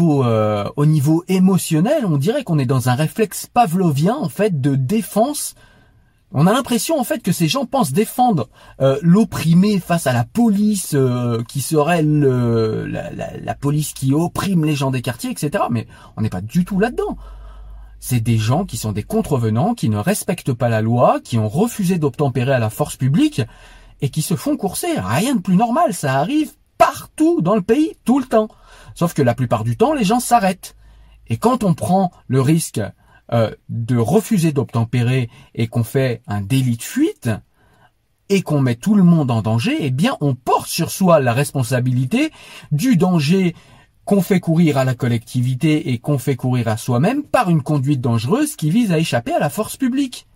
Niveau, euh, au niveau émotionnel, on dirait qu'on est dans un réflexe pavlovien en fait de défense. On a l'impression en fait que ces gens pensent défendre euh, l'opprimé face à la police euh, qui serait le, la, la- la police qui opprime les gens des quartiers, etc. Mais on n'est pas du tout là-dedans. C'est des gens qui sont des contrevenants, qui ne respectent pas la loi, qui ont refusé d'obtempérer à la force publique et qui se font courser. Rien de plus normal, ça arrive partout dans le pays, tout le temps. Sauf que la plupart du temps, les gens s'arrêtent. Et quand on prend le risque euh, de refuser d'obtempérer et qu'on fait un délit de fuite, et qu'on met tout le monde en danger, eh bien, on porte sur soi la responsabilité du danger qu'on fait courir à la collectivité et qu'on fait courir à soi-même par une conduite dangereuse qui vise à échapper à la force publique.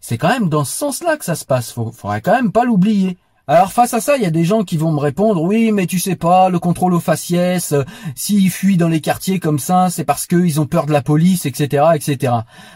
C'est quand même dans ce sens-là que ça se passe. Faut, faudrait quand même pas l'oublier. Alors face à ça, il y a des gens qui vont me répondre oui, mais tu sais pas, le contrôle aux faciès, euh, s'ils fuient dans les quartiers comme ça, c'est parce qu'ils ont peur de la police, etc., etc.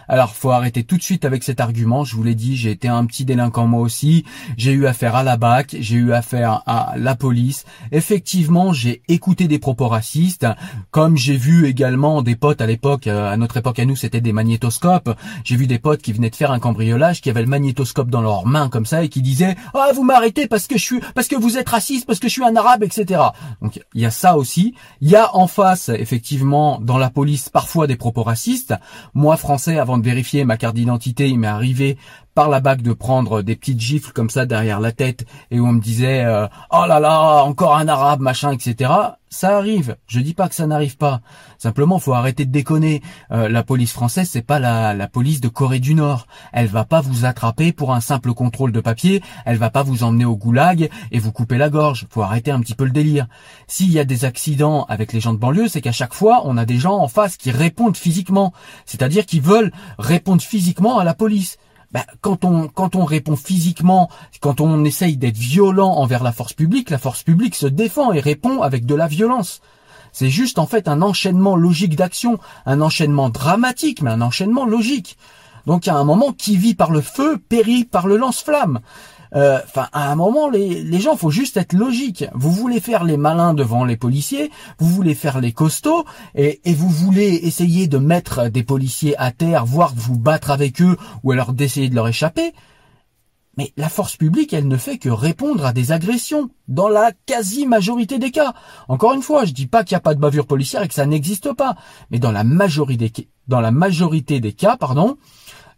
Alors faut arrêter tout de suite avec cet argument. Je vous l'ai dit, j'ai été un petit délinquant moi aussi. J'ai eu affaire à la BAC, j'ai eu affaire à la police. Effectivement, j'ai écouté des propos racistes, comme j'ai vu également des potes à l'époque, euh, à notre époque à nous, c'était des magnétoscopes. J'ai vu des potes qui venaient de faire un cambriolage, qui avaient le magnétoscope dans leurs mains comme ça et qui disaient ah vous m'arrêtez que je suis, parce que vous êtes raciste, parce que je suis un arabe, etc. Donc il y a ça aussi. Il y a en face effectivement dans la police parfois des propos racistes. Moi français, avant de vérifier ma carte d'identité, il m'est arrivé par la bague de prendre des petites gifles comme ça derrière la tête et où on me disait euh, oh là là encore un arabe machin etc ça arrive. Je dis pas que ça n'arrive pas. Simplement faut arrêter de déconner. Euh, la police française c'est pas la, la police de Corée du Nord. Elle va pas vous attraper pour un simple contrôle de papier. Elle va pas vous emmener au goulag et vous couper la gorge. Faut arrêter un petit peu le délire. S'il y a des accidents avec les gens de banlieue c'est qu'à chaque fois on a des gens en face qui répondent physiquement. C'est-à-dire qui veulent répondre physiquement à la police bah, quand on répond physiquement, quand on essaye d'être violent envers la force publique, la force publique se défend et répond avec de la violence. C'est juste en fait un enchaînement logique d'action, un enchaînement dramatique, mais un enchaînement logique. Donc il y a un moment qui vit par le feu périt par le lance-flamme. Euh, Enfin, à un moment, les, les gens, faut juste être logique. Vous voulez faire les malins devant les policiers, vous voulez faire les costauds, et, vous voulez essayer de mettre des policiers à terre, voire vous battre avec eux, ou alors d'essayer de leur échapper. Mais la force publique, elle ne fait que répondre à des agressions, dans la quasi-majorité des cas. Encore une fois, je dis pas qu'il n'y a pas de bavure policière et que ça n'existe pas, mais dans la majorité des cas, pardon,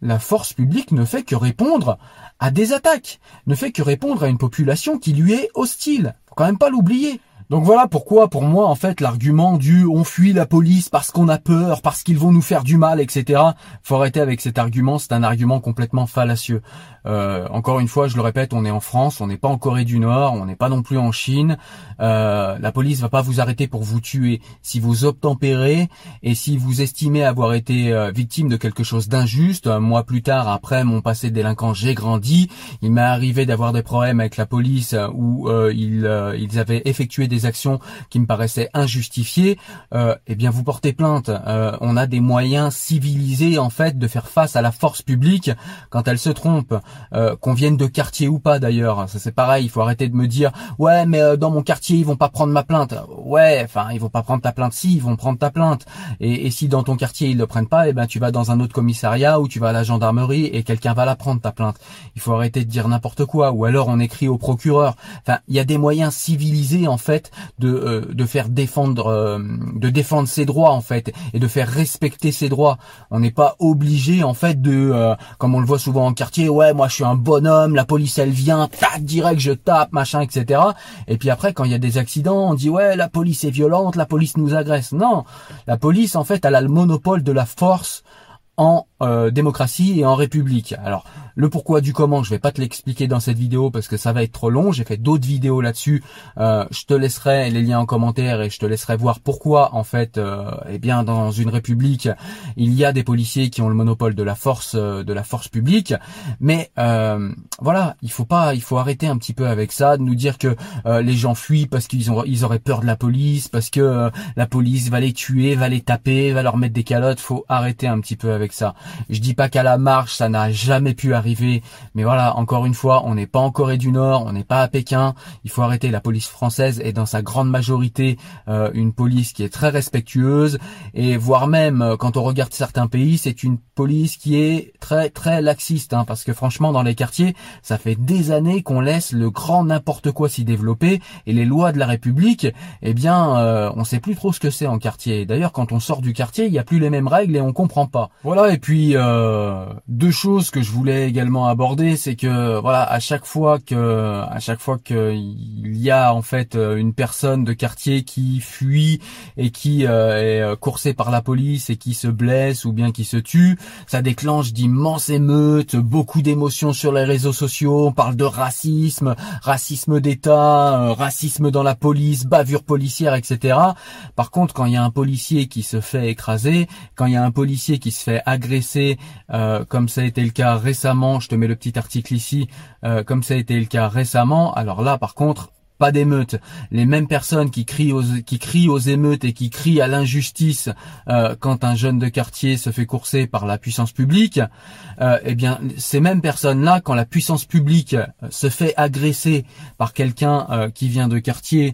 la force publique ne fait que répondre à des attaques, ne fait que répondre à une population qui lui est hostile. Faut quand même pas l'oublier. Donc voilà pourquoi, pour moi, en fait, l'argument du on fuit la police parce qu'on a peur, parce qu'ils vont nous faire du mal, etc. Faut arrêter avec cet argument. C'est un argument complètement fallacieux. Euh, encore une fois, je le répète, on est en France, on n'est pas en Corée du Nord, on n'est pas non plus en Chine. Euh, la police va pas vous arrêter pour vous tuer. Si vous obtempérez et si vous estimez avoir été euh, victime de quelque chose d'injuste, un mois plus tard, après mon passé délinquant, j'ai grandi. Il m'est arrivé d'avoir des problèmes avec la police où ils, ils avaient effectué des actions qui me paraissaient injustifiées. eh bien, vous portez plainte. on a des moyens civilisés en fait de faire face à la force publique quand elle se trompe. Euh, qu'on vienne de quartier ou pas d'ailleurs. Ça c'est pareil, il faut arrêter de me dire ouais mais euh, dans mon quartier ils vont pas prendre ma plainte. Ouais, enfin ils vont pas prendre ta plainte si, ils vont prendre ta plainte. Et, si dans ton quartier ils le prennent pas, eh ben tu vas dans un autre commissariat ou tu vas à la gendarmerie et quelqu'un va la prendre ta plainte. Il faut arrêter de dire n'importe quoi ou alors on écrit au procureur. Enfin, il y a des moyens civilisés en fait de euh, de faire défendre de défendre ses droits en fait et de faire respecter ses droits. On n'est pas obligé en fait de comme on le voit souvent en quartier, ouais moi je suis un bonhomme, la police elle vient, tac, direct je tape, machin, etc. Et puis après quand il y a des accidents, on dit ouais la police est violente, la police nous agresse. Non, la police en fait elle a le monopole de la force en euh, démocratie et en république. Alors le pourquoi du comment, je vais pas te l'expliquer dans cette vidéo parce que ça va être trop long. J'ai fait d'autres vidéos là-dessus. Euh, je te laisserai les liens en commentaire et je te laisserai voir pourquoi en fait, euh, eh bien dans une république, il y a des policiers qui ont le monopole de la force, euh, de la force publique. Mais euh, voilà, il faut pas, il faut arrêter un petit peu avec ça, de nous dire que les gens fuient parce qu'ils ont, ils auraient peur de la police, parce que la police va les tuer, va les taper, va leur mettre des calottes. Faut arrêter un petit peu avec Je dis pas qu'à la marche, ça n'a jamais pu arriver, mais voilà, encore une fois, on n'est pas en Corée du Nord, on n'est pas à Pékin. Il faut arrêter. La police française est dans sa grande majorité euh, une police qui est très respectueuse et voire même euh, quand on regarde certains pays, c'est une police qui est très très laxiste, hein, parce que franchement, dans les quartiers, ça fait des années qu'on laisse le grand n'importe quoi s'y développer et les lois de la République, eh bien, euh, on sait plus trop ce que c'est en quartier. D'ailleurs, quand on sort du quartier, il n'y a plus les mêmes règles et on comprend pas. Voilà. Et puis euh, deux choses que je voulais également aborder, c'est que voilà, à chaque fois que à chaque fois qu'il y a en fait une personne de quartier qui fuit et qui euh, est euh, coursée par la police et qui se blesse ou bien qui se tue, ça déclenche d'immenses émeutes, beaucoup d'émotions sur les réseaux sociaux, on parle de racisme, racisme d'État, racisme dans la police, bavure policière, etc. Par contre, quand il y a un policier qui se fait écraser, quand il y a un policier qui se fait agresser, euh, comme ça a été le cas récemment, je te mets le petit article ici, euh, comme ça a été le cas récemment, alors là par contre, pas d'émeute. Les mêmes personnes qui crient aux, émeutes et qui crient à l'injustice euh, quand un jeune de quartier se fait courser par la puissance publique, eh bien ces mêmes personnes-là, quand la puissance publique se fait agresser par quelqu'un qui vient de quartier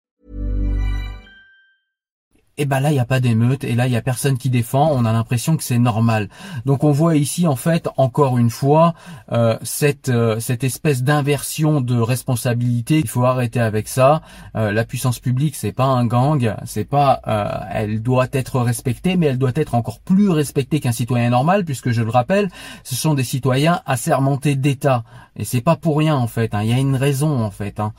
Et ben là il y a pas d'émeute et là il y a personne qui défend, on a l'impression que c'est normal. Donc on voit ici en fait encore une fois euh, cette euh, cette espèce d'inversion de responsabilité. Il faut arrêter avec ça. Euh, la puissance publique c'est pas un gang, c'est pas elle doit être respectée mais elle doit être encore plus respectée qu'un citoyen normal puisque je le rappelle, ce sont des citoyens assermentés d'État et c'est pas pour rien en fait. Hein. Il y a une raison en fait. Hein.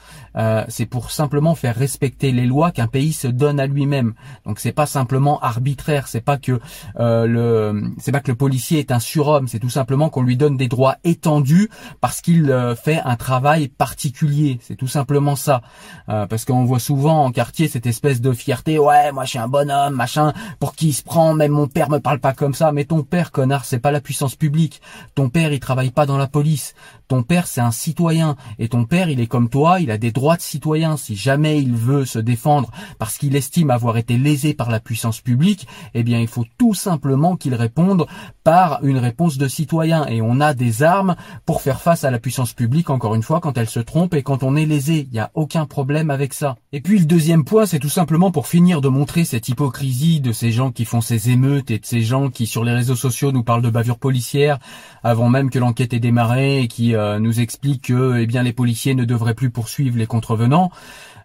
c'est pour simplement faire respecter les lois qu'un pays se donne à lui-même Donc c'est pas simplement arbitraire, c'est pas que euh, le c'est pas que le policier est un surhomme, c'est tout simplement qu'on lui donne des droits étendus parce qu'il euh, fait un travail particulier. C'est tout simplement ça. Euh, parce qu'on voit souvent en quartier cette espèce de fierté, ouais, moi je suis un bonhomme, machin, pour qui il se prend, même mon père me parle pas comme ça, mais ton père connard, c'est pas la puissance publique. Ton père, il travaille pas dans la police. Ton père, c'est un citoyen. Et ton père, il est comme toi, il a des droits de citoyen. Si jamais il veut se défendre parce qu'il estime avoir été lésé par la puissance publique, eh bien, il faut tout simplement qu'il réponde par une réponse de citoyen. Et on a des armes pour faire face à la puissance publique, encore une fois, quand elle se trompe et quand on est lésé. Il n'y a aucun problème avec ça. Et puis, le deuxième point, c'est tout simplement pour finir de montrer cette hypocrisie de ces gens qui font ces émeutes et de ces gens qui, sur les réseaux sociaux, nous parlent de bavure policière avant même que l'enquête ait démarré et qui euh, nous explique que eh bien les policiers ne devraient plus poursuivre les contrevenants.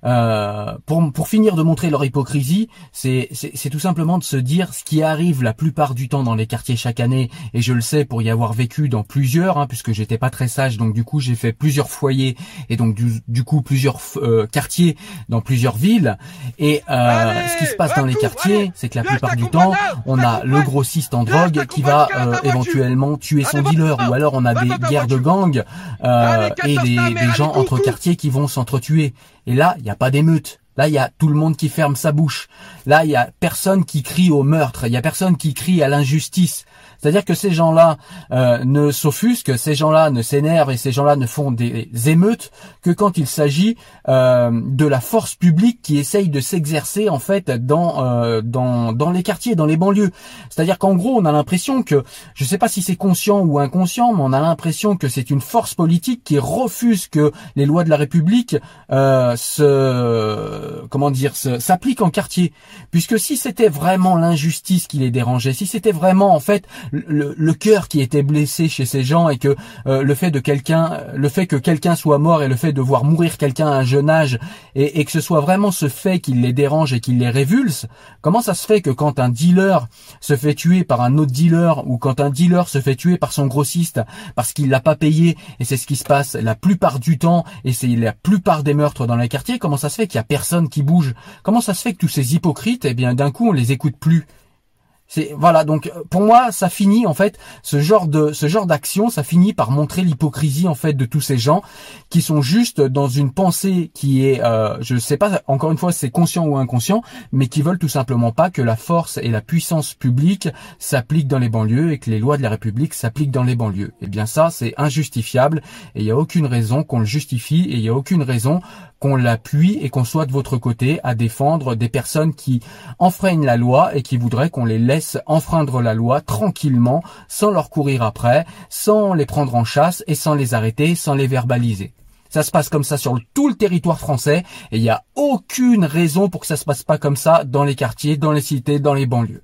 Euh, pour, pour finir de montrer leur hypocrisie, c'est tout simplement de se dire ce qui arrive la plupart du temps dans les quartiers chaque année, et je le sais pour y avoir vécu dans plusieurs, hein, puisque j'étais pas très sage, donc du coup j'ai fait plusieurs foyers, et donc du, du coup plusieurs euh, quartiers dans plusieurs villes, et euh, ce qui se passe dans les quartiers, c'est que la plupart du temps, on a le grossiste en drogue qui va euh, éventuellement tuer son dealer, ou alors on a des guerres de gangs euh, et des, des gens entre quartiers qui vont s'entretuer. Et là, il n'y a pas d'émeute. Là, il y a tout le monde qui ferme sa bouche. Là, il y a personne qui crie au meurtre. Il y a personne qui crie à l'injustice. C'est-à-dire que ces gens-là euh, ne s'offusquent, ces gens-là ne s'énervent et ces gens-là ne font des émeutes que quand il s'agit euh, de la force publique qui essaye de s'exercer en fait dans, euh, dans dans les quartiers, dans les banlieues. C'est-à-dire qu'en gros, on a l'impression que, je ne sais pas si c'est conscient ou inconscient, mais on a l'impression que c'est une force politique qui refuse que les lois de la République se comment dire s'appliquent en quartier. Puisque si c'était vraiment l'injustice qui les dérangeait, si c'était vraiment en fait le, le cœur qui était blessé chez ces gens et que euh, le fait de quelqu'un, le fait que quelqu'un soit mort et le fait de voir mourir quelqu'un à un jeune âge et, que ce soit vraiment ce fait qui les dérange et qui les révulse, comment ça se fait que quand un dealer se fait tuer par un autre dealer ou quand un dealer se fait tuer par son grossiste parce qu'il l'a pas payé et c'est ce qui se passe la plupart du temps et c'est la plupart des meurtres dans les quartiers, comment ça se fait qu'il y a personne qui bouge? Comment ça se fait que tous ces hypocrites, eh bien d'un coup on les écoute plus? C'est voilà donc euh, pour moi ça finit en fait ce genre de ce genre d'action ça finit par montrer l'hypocrisie en fait de tous ces gens qui sont juste dans une pensée qui est euh, je sais pas encore une fois c'est conscient ou inconscient mais qui veulent tout simplement pas que la force et la puissance publique s'appliquent dans les banlieues et que les lois de la République s'appliquent dans les banlieues. Et eh bien ça c'est injustifiable et il y a aucune raison qu'on le justifie et il y a aucune raison qu'on l'appuie et qu'on soit de votre côté à défendre des personnes qui enfreignent la loi et qui voudraient qu'on les laisse enfreindre la loi tranquillement, sans leur courir après, sans les prendre en chasse et sans les arrêter, sans les verbaliser. Ça se passe comme ça sur tout le territoire français et il n'y a aucune raison pour que ça se passe pas comme ça dans les quartiers, dans les cités, dans les banlieues.